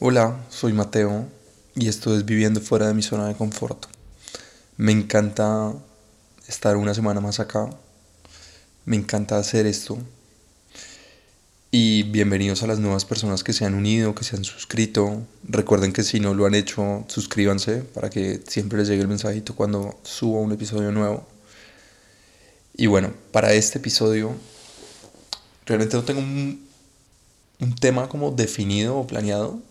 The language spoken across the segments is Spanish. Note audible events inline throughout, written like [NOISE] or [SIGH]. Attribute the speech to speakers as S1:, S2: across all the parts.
S1: Hola, soy Mateo y esto es Viviendo fuera de mi zona de confort. Me encanta estar una semana más acá. Me encanta hacer esto. Y bienvenidos a las nuevas personas que se han unido, que se han suscrito. Recuerden que si no lo han hecho, suscríbanse para que siempre les llegue el mensajito cuando suba un episodio nuevo. Y bueno, para este episodio realmente no tengo un, un tema como definido o planeado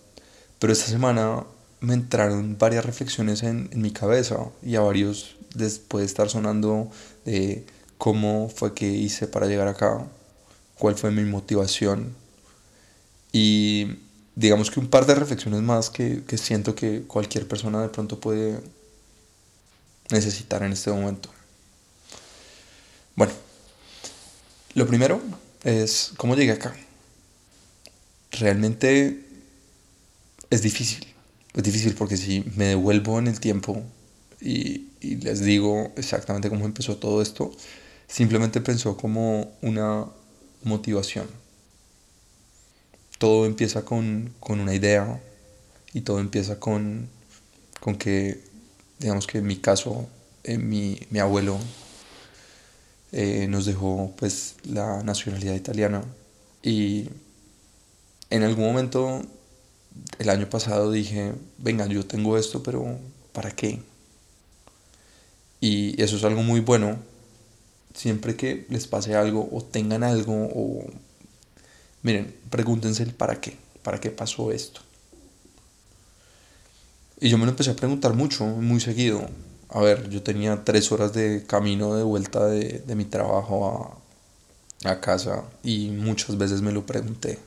S1: pero esta semana me entraron varias reflexiones en, mi cabeza y a varios les puede estar sonando de cómo fue que hice para llegar acá, cuál fue mi motivación y digamos que un par de reflexiones más que, que siento que cualquier persona de pronto puede necesitar en este momento. Bueno, lo primero es cómo llegué acá. Realmente es difícil. Es difícil porque si me devuelvo en el tiempo y, les digo exactamente cómo empezó todo esto, simplemente pensó como una motivación. Todo empieza con, una idea y todo empieza con, con que, digamos que en mi caso, mi, mi, abuelo eh, nos dejó pues la nacionalidad italiana y en algún momento el año pasado dije, venga, yo tengo esto, pero ¿para qué? Y eso es algo muy bueno. Siempre que les pase algo o tengan algo o... Miren, pregúntense el para qué. ¿Para qué pasó esto? Y yo me lo empecé a preguntar mucho, muy seguido. A ver, yo tenía tres horas de camino de vuelta de, de mi trabajo a, a casa y muchas veces me lo pregunté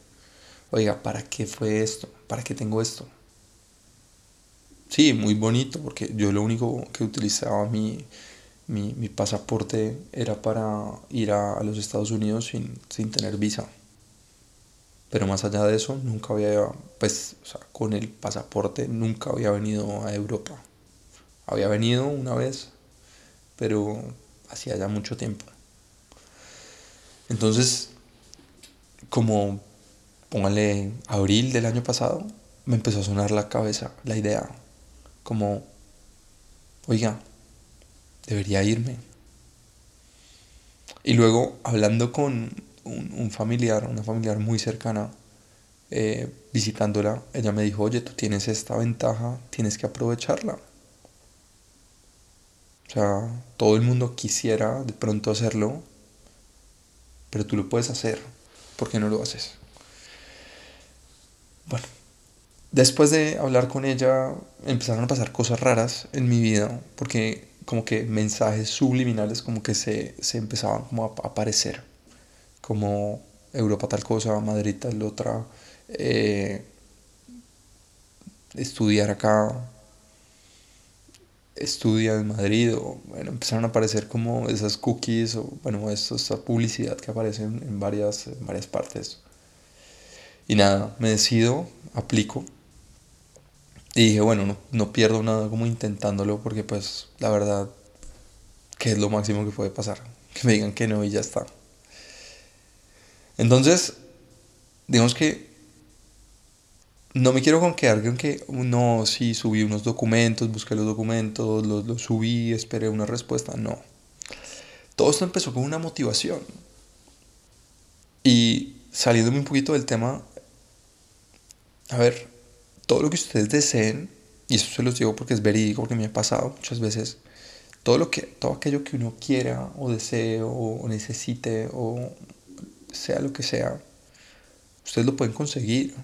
S1: oiga, ¿para qué fue esto? ¿Para qué tengo esto? Sí, muy bonito, porque yo lo único que utilizaba mi, mi, pasaporte era para ir a, los Estados Unidos sin, sin, tener visa. Pero más allá de eso, nunca había, pues, con el pasaporte nunca había venido a Europa. Había venido una vez, pero hacía ya mucho tiempo. Entonces, como póngale abril del año pasado, me empezó a sonar la cabeza la idea, como, oiga, debería irme. Y luego, hablando con un, familiar, una familiar muy cercana, eh, visitándola, ella me dijo, oye, tú tienes esta ventaja, tienes que aprovecharla. O sea, todo el mundo quisiera de pronto hacerlo, pero tú lo puedes hacer, ¿por qué no lo haces? Bueno, después de hablar con ella empezaron a pasar cosas raras en mi vida, porque como que mensajes subliminales como que se, empezaban como a aparecer, como Europa tal cosa, Madrid tal otra, eh, estudiar acá, estudia en Madrid, o bueno, empezaron a aparecer como esas cookies, o bueno, esa publicidad que aparece en varias, en varias partes. Y nada, me decido, aplico. Y dije, bueno, no, no pierdo nada como intentándolo porque pues la verdad, que es lo máximo que puede pasar. [LAUGHS] Que me digan que no y ya está. Entonces, digamos que no me quiero con quedar con que no, sí, subí unos documentos, busqué los documentos, los, los subí, esperé una respuesta. No. Todo esto empezó con una motivación. Y saliéndome un poquito del tema, a ver, todo lo que ustedes deseen, y eso se los digo porque es verídico, porque me ha pasado muchas veces, todo, lo que, todo aquello que uno quiera o desee o necesite o sea lo que sea, ustedes lo pueden conseguir.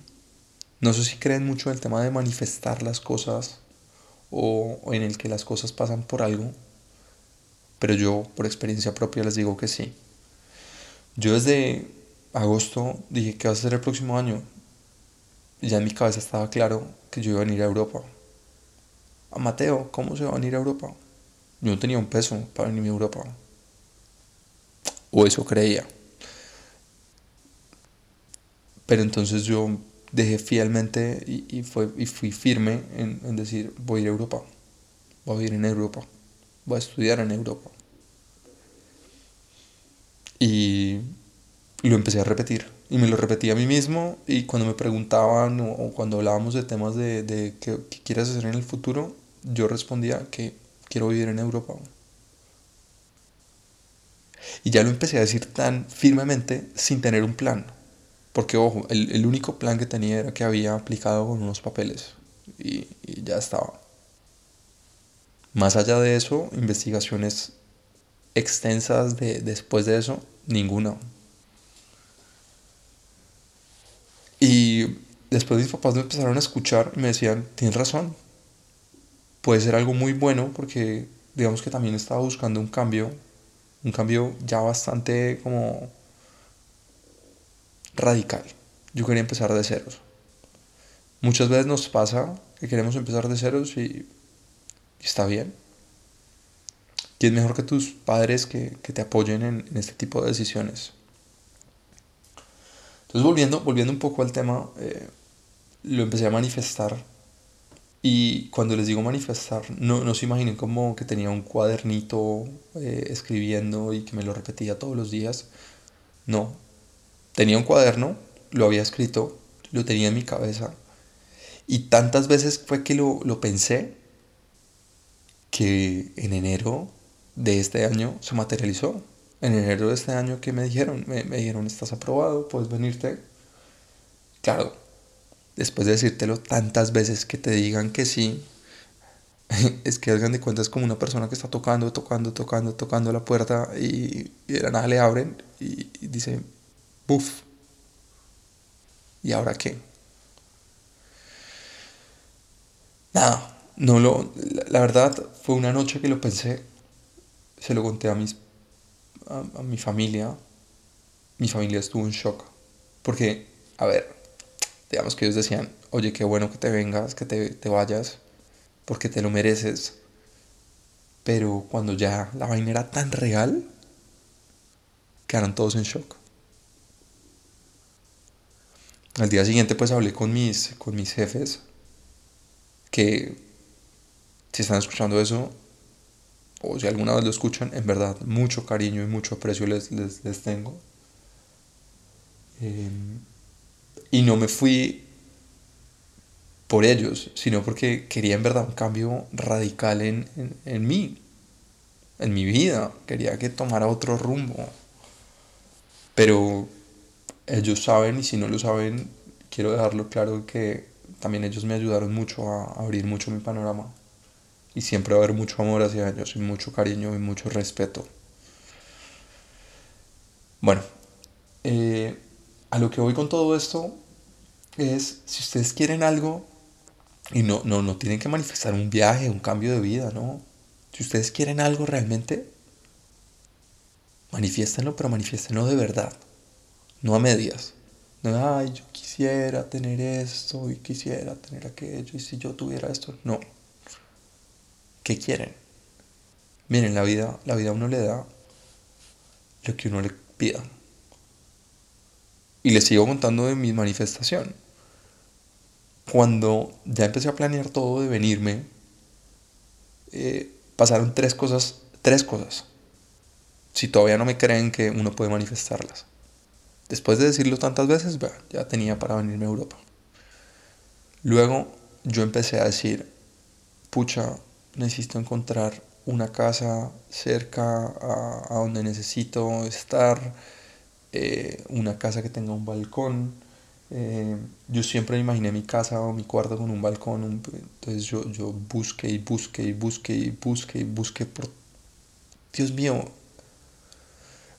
S1: No sé si creen mucho en el tema de manifestar las cosas o, en el que las cosas pasan por algo, pero yo por experiencia propia les digo que sí. Yo desde agosto dije que va a ser el próximo año ya en mi cabeza estaba claro que yo iba a venir a Europa. A Mateo, ¿cómo se va a venir a Europa? Yo no tenía un peso para venir a Europa. O eso creía. Pero entonces yo dejé fielmente y, fue, y fui firme en, en, decir, voy a ir a Europa. Voy a vivir en Europa. Voy a estudiar en Europa. Y lo empecé a repetir. Y me lo repetí a mí mismo y cuando me preguntaban o, cuando hablábamos de temas de, de qué, qué quieres hacer en el futuro, yo respondía que quiero vivir en Europa. Y ya lo empecé a decir tan firmemente sin tener un plan. Porque, ojo, el, el único plan que tenía era que había aplicado con unos papeles. Y, y ya estaba. Más allá de eso, investigaciones extensas de, después de eso, ninguna. Y después mis papás me empezaron a escuchar y me decían, tienes razón, puede ser algo muy bueno porque digamos que también estaba buscando un cambio, un cambio ya bastante como radical. Yo quería empezar de ceros. Muchas veces nos pasa que queremos empezar de ceros y, está bien. Es mejor que tus padres que, te apoyen en, este tipo de decisiones. Entonces volviendo, volviendo un poco al tema, eh, lo empecé a manifestar. Y cuando les digo manifestar, no, no se imaginen como que tenía un cuadernito eh, escribiendo y que me lo repetía todos los días. No, tenía un cuaderno, lo había escrito, lo tenía en mi cabeza. Y tantas veces fue que lo, lo pensé que en enero de este año se materializó. En enero de este año que me dijeron, me, dijeron, estás aprobado, puedes venirte. Claro, después de decírtelo tantas veces que te digan que sí, [LAUGHS] es que hagan de cuenta es como una persona que está tocando, tocando, tocando, tocando la puerta y, y de la nada le abren y, dice, buf, ¿y ahora qué? Nada, no lo, la, verdad fue una noche que lo pensé, se lo conté a, mis, a, mi familia, mi familia estuvo en shock, porque, a ver, digamos que ellos decían, oye, qué bueno que te vengas, que te, te vayas, porque te lo mereces, pero cuando ya la vaina era tan real, quedaron todos en shock. Al día siguiente pues hablé con mis, con mis jefes que si están escuchando eso o si alguna vez lo escuchan, en verdad mucho cariño y mucho aprecio les, les, tengo. Em, y no me fui por ellos, sino porque quería en verdad un cambio radical en, en, en mí, en mi vida. Quería que tomara otro rumbo. Pero ellos saben y si no lo saben, quiero dejarlo claro que también ellos me ayudaron mucho a abrir mucho mi panorama. Y siempre va a haber mucho amor hacia ellos y mucho cariño y mucho respeto. Bueno, eh, a lo que voy con todo esto es, si ustedes quieren algo, y no, no, no tienen que manifestar un viaje, un cambio de vida, ¿no? Si ustedes quieren algo realmente, manifiéstenlo, pero manifiéstenlo de verdad no a medias. No, ay, yo quisiera tener esto y quisiera tener aquello y si yo tuviera esto. No. ¿Qué quieren? Miren, la vida, la vida a uno le da lo que uno le pida. Y les sigo contando de mi manifestación. Cuando ya empecé a planear todo de venirme, eh, pasaron tres cosas, tres cosas. Si todavía no me creen que uno puede manifestarlas. Después de decirlo tantas veces, ya tenía para venirme a Europa. Luego yo empecé a decir, pucha, necesito encontrar una casa cerca a, donde necesito estar, eh, una casa que tenga un balcón. Eh, yo siempre imaginé mi casa o mi cuarto con un balcón, entonces yo, yo busqué y busqué y busqué y busqué y busqué por... Dios mío,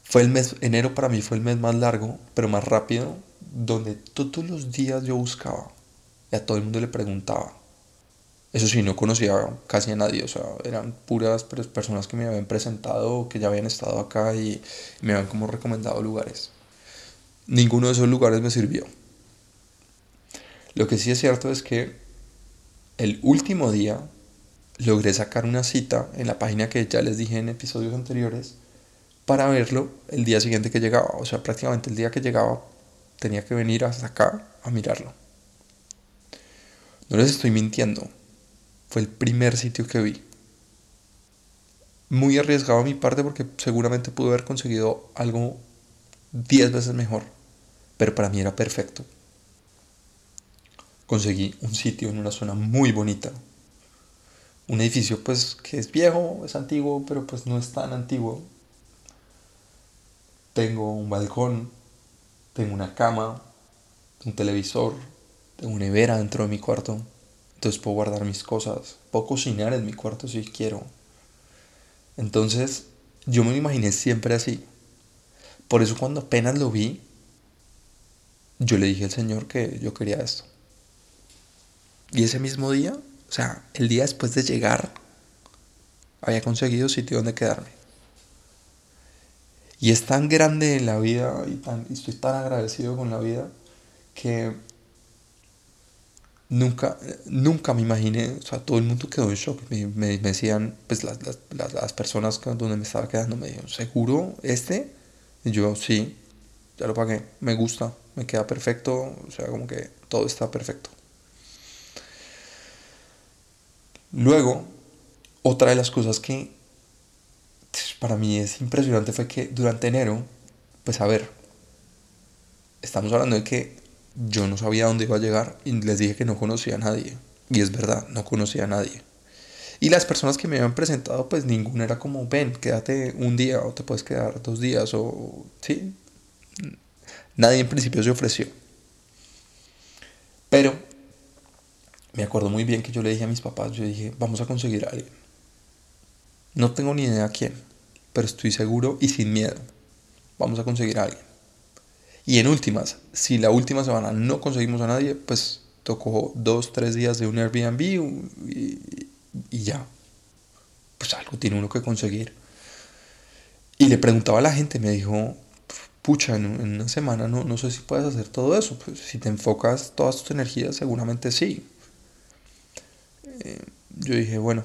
S1: fue el mes, enero para mí fue el mes más largo, pero más rápido, donde todos los días yo buscaba y a todo el mundo le preguntaba. Eso sí, no conocía casi a nadie, o sea, eran puras personas que me habían presentado, que ya habían estado acá y me habían como recomendado lugares. Ninguno de esos lugares me sirvió. Lo que sí es cierto es que el último día logré sacar una cita en la página que ya les dije en episodios anteriores para verlo el día siguiente que llegaba. O sea, prácticamente el día que llegaba tenía que venir hasta acá a mirarlo. No les estoy mintiendo. Fue el primer sitio que vi. Muy arriesgado a mi parte porque seguramente pude haber conseguido algo 10 veces mejor, pero para mí era perfecto. Conseguí un sitio en una zona muy bonita. Un edificio pues que es viejo, es antiguo, pero pues no es tan antiguo. Tengo un balcón, tengo una cama, un televisor, tengo una nevera dentro de mi cuarto. Entonces puedo guardar mis cosas, puedo cocinar en mi cuarto si quiero. Entonces yo me imaginé siempre así. Por eso cuando apenas lo vi, yo le dije al Señor que yo quería esto. Y ese mismo día, o sea, el día después de llegar, había conseguido sitio donde quedarme. Y es tan grande la vida y, tan, estoy tan agradecido con la vida que nunca, nunca me imaginé, o sea, todo el mundo quedó en shock. Me, me, decían, pues las, las, las, personas donde me estaba quedando me dijeron, ¿seguro este? Y yo, sí, ya lo pagué, me gusta, me queda perfecto, o sea, como que todo está perfecto. Luego, otra de las cosas que para mí es impresionante fue que durante enero, pues a ver, estamos hablando de que yo no sabía dónde iba a llegar y les dije que no conocía a nadie. Y es verdad, no conocía a nadie. Y las personas que me habían presentado, pues ninguna era como, ven, quédate un día o te puedes quedar dos días o... Sí. Nadie en principio se ofreció. Pero me acuerdo muy bien que yo le dije a mis papás, yo dije, vamos a conseguir a alguien. No tengo ni idea quién, pero estoy seguro y sin miedo. Vamos a conseguir a alguien. Y en últimas, si la última semana no conseguimos a nadie, pues tocó dos, tres días de un Airbnb y, ya. Pues algo tiene uno que conseguir. Y le preguntaba a la gente, me dijo, pucha, en, una semana no, no sé si puedes hacer todo eso. Pues si te enfocas todas tus energías, seguramente sí. Eh, yo dije, bueno,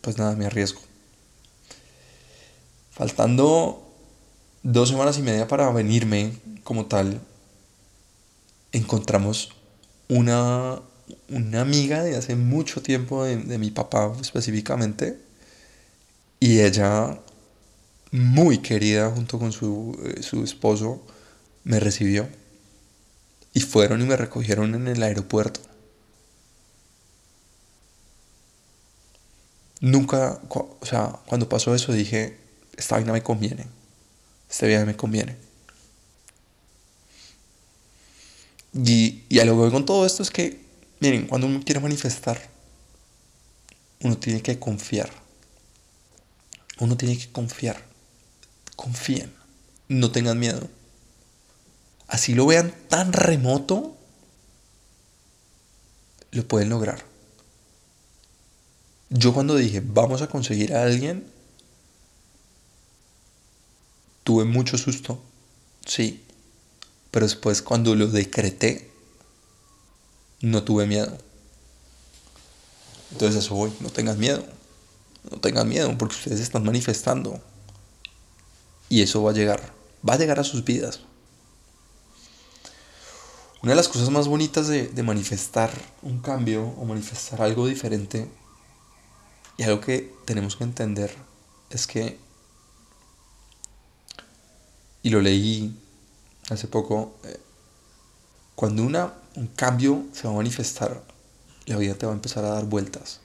S1: pues nada, me arriesgo. Faltando dos semanas y media para venirme como tal, encontramos una, una amiga de hace mucho tiempo, de, mi papá específicamente, y ella, muy querida junto con su, eh, su esposo, me recibió. Y fueron y me recogieron en el aeropuerto. Nunca, o sea, cuando pasó eso dije, esta vaina me conviene, este viaje me conviene. Y, y a lo que voy con todo esto es que, miren, cuando uno quiere manifestar, uno tiene que confiar. Uno tiene que confiar. Confíen. No tengan miedo. Así lo vean tan remoto, lo pueden lograr. Yo cuando dije, vamos a conseguir a alguien, tuve mucho susto, sí, pero después cuando lo decreté, no tuve miedo. Entonces eso voy, no tengan miedo, no tengan miedo porque ustedes están manifestando y eso va a llegar, va a llegar a sus vidas. Una de las cosas más bonitas de, de manifestar un cambio o manifestar algo diferente y algo que tenemos que entender es que, y lo leí hace poco, eh, cuando una, un cambio se va a manifestar, la vida te va a empezar a dar vueltas,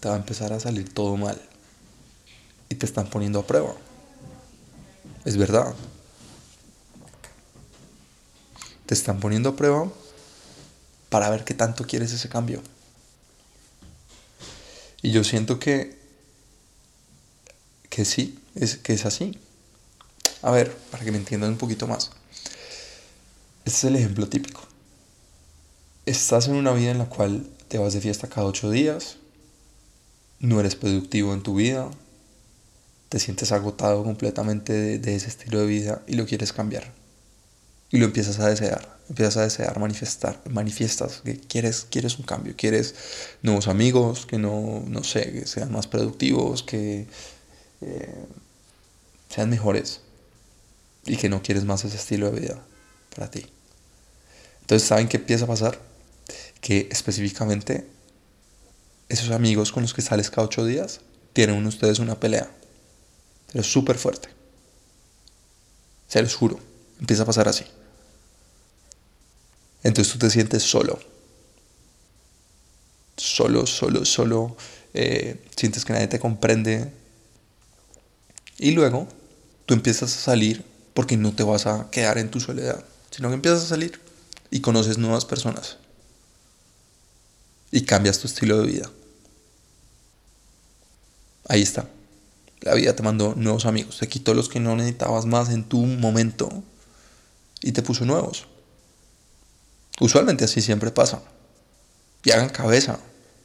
S1: te va a empezar a salir todo mal y te están poniendo a prueba. Es verdad. Te están poniendo a prueba para ver qué tanto quieres ese cambio. Y yo siento que, que sí, es, que es así. A ver, para que me entiendan un poquito más. Este es el ejemplo típico. Estás en una vida en la cual te vas de fiesta cada ocho días, no eres productivo en tu vida, te sientes agotado completamente de, ese estilo de vida y lo quieres cambiar. Y lo empiezas a desear empiezas a desear manifestar, manifiestas que quieres, quieres un cambio, quieres nuevos amigos, que no, no sé, que sean más productivos, que eh, sean mejores y que no quieres más ese estilo de vida para ti. Entonces, ¿saben qué empieza a pasar? Que específicamente esos amigos con los que sales cada ocho días tienen ustedes una pelea, pero súper fuerte. Se los juro empieza a pasar así. Entonces tú te sientes solo. Solo, solo, solo. Eh, sientes que nadie te comprende. Y luego tú empiezas a salir porque no te vas a quedar en tu soledad, sino que empiezas a salir y conoces nuevas personas. Y cambias tu estilo de vida. Ahí está. La vida te mandó nuevos amigos, te quitó los que no necesitabas más en tu momento y te puso nuevos. Usualmente así siempre pasa. Y hagan cabeza.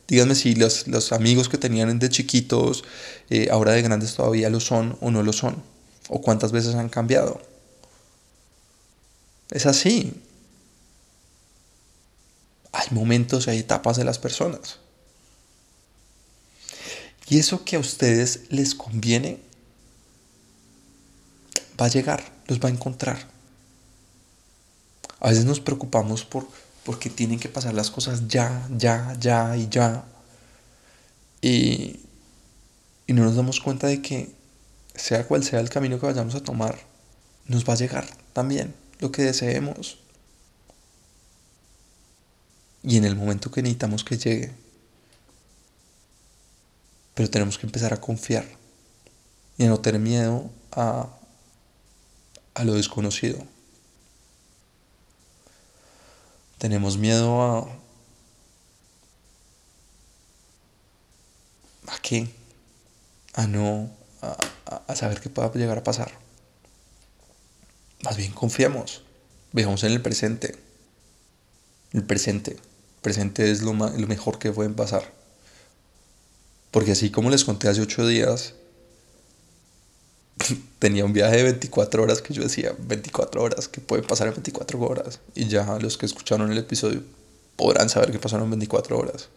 S1: Díganme si los, los amigos que tenían de chiquitos, eh, ahora de grandes todavía lo son o no lo son. O cuántas veces han cambiado. Es así. Hay momentos, hay etapas de las personas. Y eso que a ustedes les conviene va a llegar, los va a encontrar. A veces nos preocupamos por porque tienen que pasar las cosas ya, ya, ya y ya. Y, y no nos damos cuenta de que sea cual sea el camino que vayamos a tomar, nos va a llegar también lo que deseemos. Y en el momento que necesitamos que llegue, pero tenemos que empezar a confiar y a no tener miedo a, a lo desconocido. Tenemos miedo a... ¿A qué? A no... A, a saber qué pueda llegar a pasar. Más bien confiemos. Veamos en el presente. El presente. El presente es lo, lo mejor que pueden pasar. Porque así como les conté hace ocho días, [LAUGHS] tenía un viaje de 24 horas que yo decía, 24 horas, que puede pasar en 24 horas. Y ya los que escucharon el episodio podrán saber que pasaron 24 horas.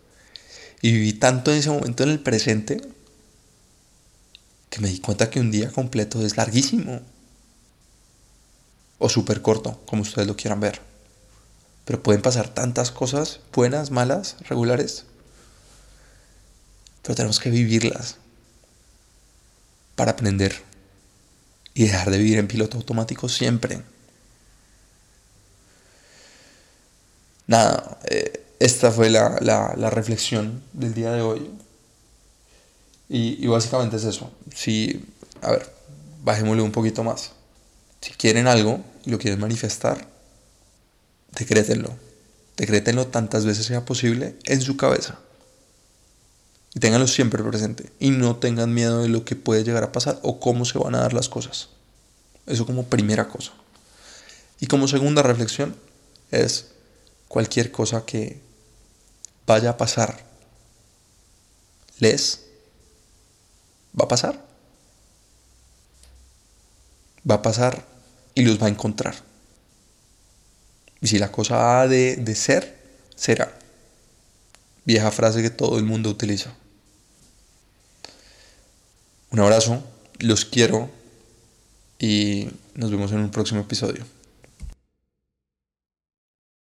S1: Y viví tanto en ese momento en el presente que me di cuenta que un día completo es larguísimo. O súper corto, como ustedes lo quieran ver. Pero pueden pasar tantas cosas, buenas, malas, regulares, pero tenemos que vivirlas para aprender y dejar de vivir en piloto automático siempre. Nada, eh, esta fue la, reflexión del día de hoy. Y, básicamente es eso. Si, a ver, bajémosle un poquito más. Si quieren algo y lo quieren manifestar, decrétenlo. Decrétenlo tantas veces sea posible en su cabeza. Y ténganlo siempre presente. Y no tengan miedo de lo que puede llegar a pasar o cómo se van a dar las cosas. Eso como primera cosa. Y como segunda reflexión es cualquier cosa que vaya a pasar. ¿Les? ¿Va a pasar? Va a pasar y los va a encontrar. Y si la cosa ha de, de ser, será. Vieja frase que todo el mundo utiliza. Un abrazo, los quiero y nos vemos en un próximo episodio.